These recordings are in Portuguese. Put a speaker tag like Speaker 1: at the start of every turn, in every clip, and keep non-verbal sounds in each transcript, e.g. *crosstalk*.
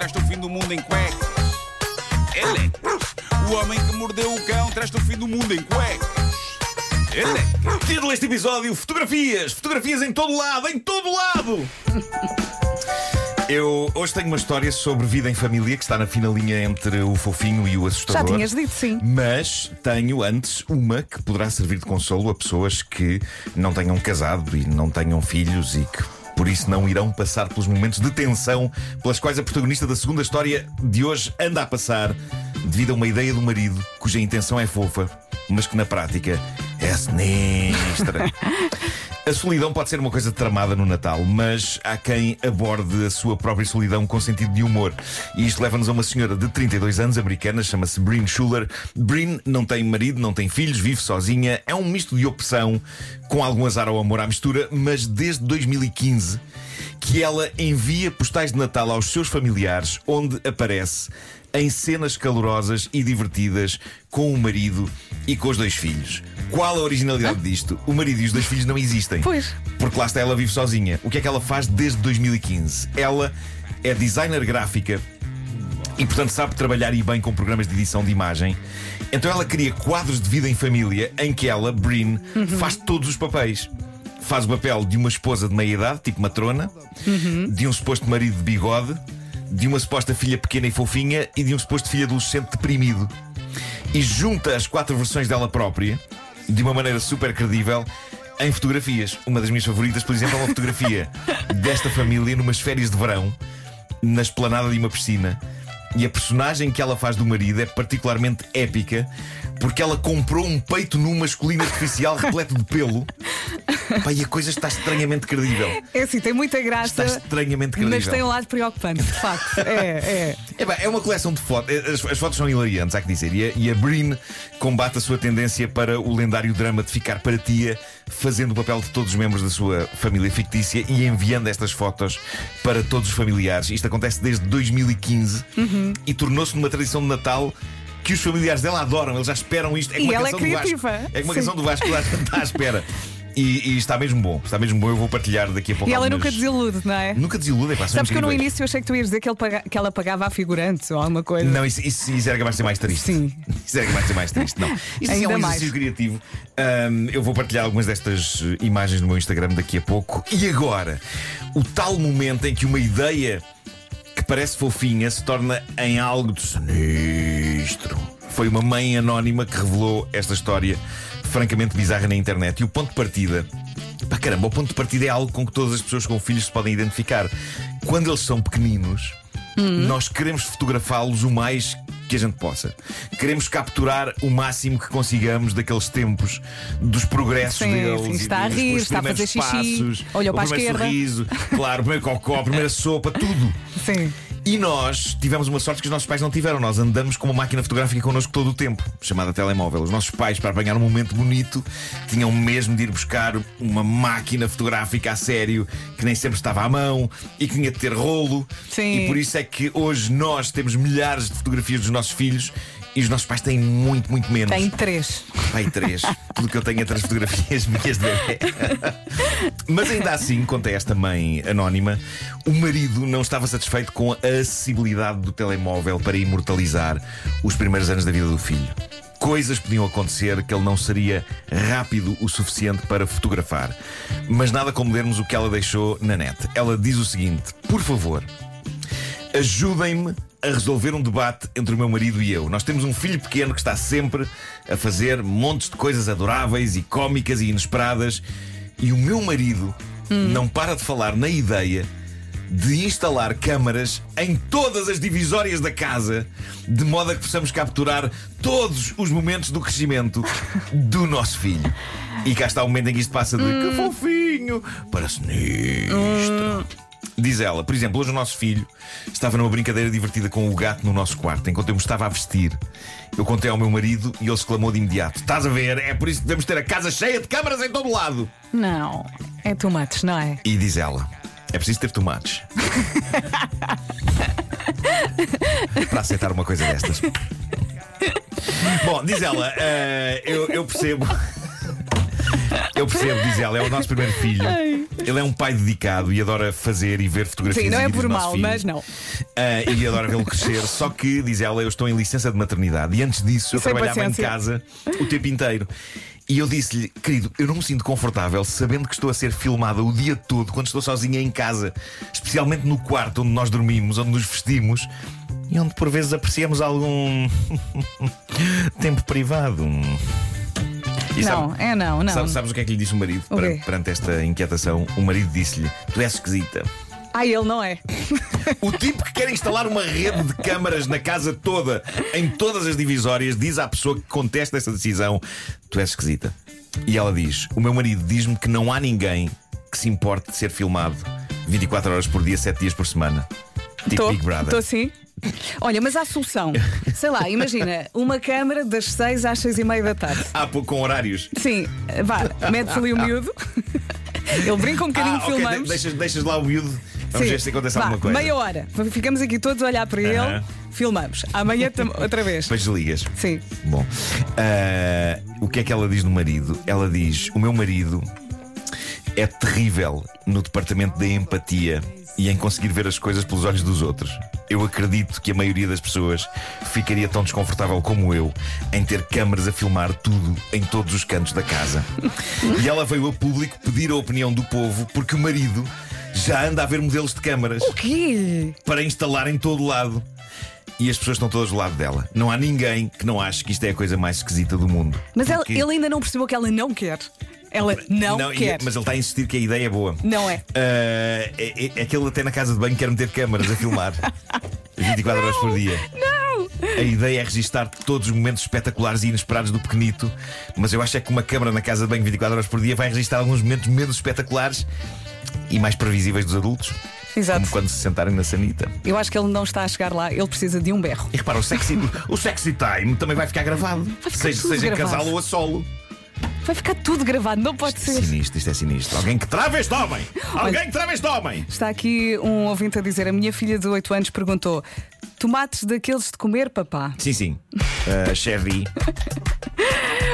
Speaker 1: traz-te o fim do mundo em cuecas, elecas. O homem que mordeu o cão traz-te o fim do mundo em cuecas. Elecas.
Speaker 2: Título deste episódio: Fotografias! Fotografias em todo lado! Em todo lado! Eu hoje tenho uma história sobre vida em família que está na finalinha entre o fofinho e o
Speaker 3: Já
Speaker 2: assustador.
Speaker 3: tinhas dito sim.
Speaker 2: Mas tenho antes uma que poderá servir de consolo a pessoas que não tenham casado e não tenham filhos e que por isso não irão passar pelos momentos de tensão pelas quais a protagonista da segunda história de hoje anda a passar devido a uma ideia do marido cuja intenção é fofa, mas que na prática é sinistra. *laughs* A solidão pode ser uma coisa tramada no Natal, mas há quem aborde a sua própria solidão com sentido de humor. E isto leva-nos a uma senhora de 32 anos, americana, chama-se Bryn Schuller. Bryn não tem marido, não tem filhos, vive sozinha, é um misto de opção, com algum azar ao amor à mistura, mas desde 2015 que ela envia postais de Natal aos seus familiares, onde aparece em cenas calorosas e divertidas com o marido e com os dois filhos. Qual a originalidade disto? O marido e os dois filhos não existem.
Speaker 3: Pois.
Speaker 2: Porque lá está ela vive sozinha. O que é que ela faz desde 2015? Ela é designer gráfica e, portanto, sabe trabalhar e bem com programas de edição de imagem. Então ela cria quadros de vida em família em que ela, Bryn, faz todos os papéis. Faz o papel de uma esposa de meia idade, tipo matrona, de um suposto marido de bigode, de uma suposta filha pequena e fofinha e de um suposto filho adolescente deprimido. E junta as quatro versões dela própria, de uma maneira super credível, em fotografias. Uma das minhas favoritas, por exemplo, é uma fotografia *laughs* desta família numas férias de verão, na esplanada de uma piscina. E a personagem que ela faz do marido é particularmente épica porque ela comprou um peito nu masculino artificial *laughs* repleto de pelo. Pá, e a coisa está estranhamente credível.
Speaker 3: É assim, tem muita graça.
Speaker 2: Está estranhamente credível.
Speaker 3: Mas tem um lado preocupante, de facto. É, é.
Speaker 2: É, pá, é uma coleção de fotos. As, as fotos são hilariantes, há que dizer. E a, e a Breen combate a sua tendência para o lendário drama de ficar para tia, fazendo o papel de todos os membros da sua família fictícia e enviando estas fotos para todos os familiares. Isto acontece desde 2015
Speaker 3: Uhum.
Speaker 2: e tornou-se numa tradição de Natal. Que os familiares dela adoram, eles já esperam isto. É
Speaker 3: E
Speaker 2: uma
Speaker 3: ela é
Speaker 2: do Vasco.
Speaker 3: criativa.
Speaker 2: É uma
Speaker 3: Sim.
Speaker 2: canção do Vasco que lá está à espera. E, e está mesmo bom, está mesmo bom. Eu vou partilhar daqui a pouco.
Speaker 3: E ela
Speaker 2: algumas-
Speaker 3: nunca desilude, não é?
Speaker 2: Nunca desilude, é pá,
Speaker 3: Sabes que eu no início achei que tu ias dizer que, ele paga- que ela pagava a figurante ou alguma coisa.
Speaker 2: Não, isso, isso, isso era capaz de ser mais triste.
Speaker 3: Sim. *laughs*
Speaker 2: Isso era capaz de ser mais triste. Não. *laughs* Isto
Speaker 3: Ainda
Speaker 2: é um
Speaker 3: mais.
Speaker 2: exercício criativo. Ahm, eu vou partilhar algumas destas eh, imagens no meu Instagram daqui a pouco. E agora, o tal momento em que uma ideia que parece fofinha se torna em algo de sinistro. Foi uma mãe anónima que revelou esta história francamente bizarra na internet. E o ponto de partida. Pá, caramba, o ponto de partida é algo com que todas as pessoas com filhos se podem identificar. Quando eles são pequeninos, nós queremos fotografá-los o mais que a gente possa. Queremos capturar o máximo que consigamos daqueles tempos, dos progressos
Speaker 3: Sim,
Speaker 2: deles.
Speaker 3: sim, está a rir, está a fazer xixi,
Speaker 2: passos,
Speaker 3: olhou
Speaker 2: o
Speaker 3: para a
Speaker 2: primeiro
Speaker 3: esquerda.
Speaker 2: sorriso, claro, o primeiro cocó, a primeira *laughs* sopa, tudo.
Speaker 3: Sim.
Speaker 2: E nós tivemos uma sorte que os nossos pais não tiveram. Nós andamos com uma máquina fotográfica connosco todo o tempo, chamada telemóvel. Os nossos pais, para apanhar um momento bonito, tinham mesmo de ir buscar uma máquina fotográfica a sério, que nem sempre estava à mão e que tinha de ter rolo.
Speaker 3: Sim.
Speaker 2: E por isso é que hoje nós temos milhares de fotografias dos nossos filhos e os nossos pais têm muito, muito menos.
Speaker 3: Tem três.
Speaker 2: Pai, três. *laughs* Tudo que eu tenho entre as fotografias *laughs* minhas de bebê. *laughs* Mas ainda assim, conta esta mãe anónima, o marido não estava satisfeito com a acessibilidade do telemóvel para imortalizar os primeiros anos da vida do filho. Coisas podiam acontecer que ele não seria rápido o suficiente para fotografar. Mas nada como lermos o que ela deixou na net. Ela diz o seguinte: por favor, ajudem-me a resolver um debate entre o meu marido e eu. Nós temos um filho pequeno que está sempre a fazer montes de coisas adoráveis e cómicas e inesperadas, e o meu marido não para de falar na ideia de instalar câmaras em todas as divisórias da casa, de modo a que possamos capturar todos os momentos do crescimento *laughs* do nosso filho. E cá está o momento em que isto passa de que fofinho para sinistro. Diz ela, por exemplo, hoje o nosso filho estava numa brincadeira divertida com o gato no nosso quarto, enquanto eu me estava a vestir. Eu contei ao meu marido e ele exclamou de imediato: Estás a ver? É por isso que devemos ter a casa cheia de câmaras em todo o lado.
Speaker 3: Não, é tomates, não é?
Speaker 2: E diz ela: É preciso ter tomates. *laughs* Para aceitar uma coisa destas. Bom, diz ela, eh, eu, eu percebo. Eu percebo, diz ela, é o nosso primeiro filho. Ele é um pai dedicado e adora fazer e ver fotografias
Speaker 3: Sim, não é por mal, mas não.
Speaker 2: Ah, e adora vê-lo crescer. Só que, diz ela, eu estou em licença de maternidade e antes disso eu
Speaker 3: Sem
Speaker 2: trabalhava em
Speaker 3: paciência.
Speaker 2: casa o tempo inteiro. E eu disse-lhe, querido, eu não me sinto confortável sabendo que estou a ser filmada o dia todo quando estou sozinha em casa, especialmente no quarto onde nós dormimos, onde nos vestimos e onde por vezes apreciamos algum *laughs* tempo privado. E
Speaker 3: Não,
Speaker 2: sabe-
Speaker 3: é não, não.
Speaker 2: Sabes, sabes o que é que lhe disse o marido
Speaker 3: O
Speaker 2: per- perante esta inquietação? O marido disse-lhe: Tu és esquisita.
Speaker 3: Ah, ele não é.
Speaker 2: O tipo que quer instalar uma rede de câmaras na casa toda, em todas as divisórias, diz à pessoa que contesta essa decisão: Tu és esquisita. E ela diz: O meu marido diz-me que não há ninguém que se importe de ser filmado 24 horas por dia, 7 dias por semana. Tipo Big Brother.
Speaker 3: Estou sim. Olha, mas há solução. Sei lá, imagina, uma câmara das 6 às 6 e meia da tarde.
Speaker 2: Ah, pô, com horários.
Speaker 3: Sim, vá, mete-se ali o miúdo. Ele brinca um bocadinho,
Speaker 2: ah, ok,
Speaker 3: filmamos.
Speaker 2: de- deixas, deixas lá o miúdo. Vamos
Speaker 3: Sim.
Speaker 2: ver se acontece
Speaker 3: Vá,
Speaker 2: alguma coisa.
Speaker 3: Meia hora. Ficamos aqui todos a olhar para ele,
Speaker 2: Aham.
Speaker 3: filmamos. Amanhã outra vez.
Speaker 2: Depois desligas.
Speaker 3: Sim.
Speaker 2: Bom, ah, o que é que ela diz no marido? Ela diz: O meu marido é terrível no departamento da empatia e em conseguir ver as coisas pelos olhos dos outros. Eu acredito que a maioria das pessoas ficaria tão desconfortável como eu em ter câmaras a filmar tudo em todos os cantos da casa. e ela veio a público pedir a opinião do povo porque o marido já anda a ver modelos de câmaras
Speaker 3: O quê?
Speaker 2: para instalar em todo lado. E as pessoas estão todas do lado dela. Não há ninguém que não ache que isto é a coisa mais esquisita do mundo.
Speaker 3: Mas ela-
Speaker 2: Porque-
Speaker 3: ele ainda não percebeu que ela não quer. Ela não,
Speaker 2: e-
Speaker 3: quer.
Speaker 2: Mas ele está a insistir que a ideia é boa.
Speaker 3: Não é.
Speaker 2: Ah, é, é, é que ele até na casa de banho quer meter câmaras a filmar *laughs* 24 horas por dia.
Speaker 3: Não!
Speaker 2: A ideia é registar todos os momentos espetaculares e inesperados do pequenito, mas eu acho é que uma câmara na casa de banho 24 horas por dia vai registrar alguns momentos menos espetaculares e mais previsíveis dos adultos.
Speaker 3: Exato.
Speaker 2: Como quando se sentarem na sanita.
Speaker 3: Eu acho que ele não está a chegar lá, ele precisa de um berro.
Speaker 2: E repara, o sexy, o sexy time também vai ficar gravado.
Speaker 3: ficar
Speaker 2: seja seja em
Speaker 3: gravado.
Speaker 2: casal ou a solo.
Speaker 3: Vai ficar tudo gravado, não pode ser.
Speaker 2: Sinistro, isto é sinistro. Alguém que trava este homem! Alguém que trava este homem!
Speaker 3: Está aqui um ouvinte a dizer: a minha filha de 8 anos perguntou: tomates daqueles de comer, papá?
Speaker 2: Sim, sim. Uh, *laughs* Chevy.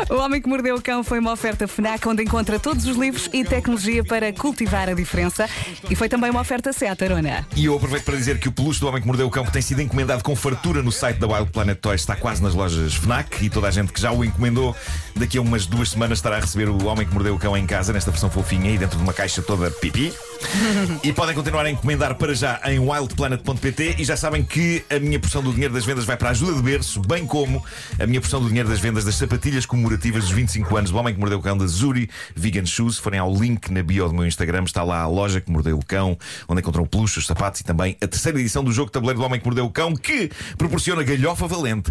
Speaker 3: O Homem que Mordeu o Cão foi uma oferta FNAC onde encontra todos os livros e tecnologia para cultivar a diferença. E foi também uma oferta Seat Arona.
Speaker 2: E eu aproveito para dizer que o peluche do Homem que Mordeu o Cão, que tem sido encomendado com fartura no site da Wild Planet Toys, está quase nas lojas Fnac e toda a gente que já o encomendou, daqui a umas duas semanas estará a receber o Homem que Mordeu o Cão em casa, nesta versão fofinha e dentro de uma caixa toda pipi. *laughs* e podem continuar a encomendar para já em wildplanet.pt e já sabem que a minha porção do dinheiro das vendas vai para a ajuda de berço, bem como a minha porção do dinheiro das vendas das sapatilhas comemorativas dos 25 anos do Homem que Mordeu o Cão da Zuri Vegan Shoes. Se forem ao link na bio do meu Instagram, está lá a loja que mordeu o cão, onde encontram o peluche, os sapatos e também a terceira edição do jogo tabuleiro do Homem que Mordeu o Cão, que proporciona galhofa valente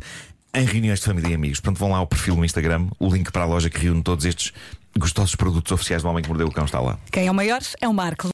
Speaker 2: em reuniões de família e amigos. Portanto, vão lá ao perfil no Instagram, o link para a loja que reúne todos estes gostosos produtos oficiais do Homem que Mordeu o Cão está lá.
Speaker 3: Quem é o maior é o Marco.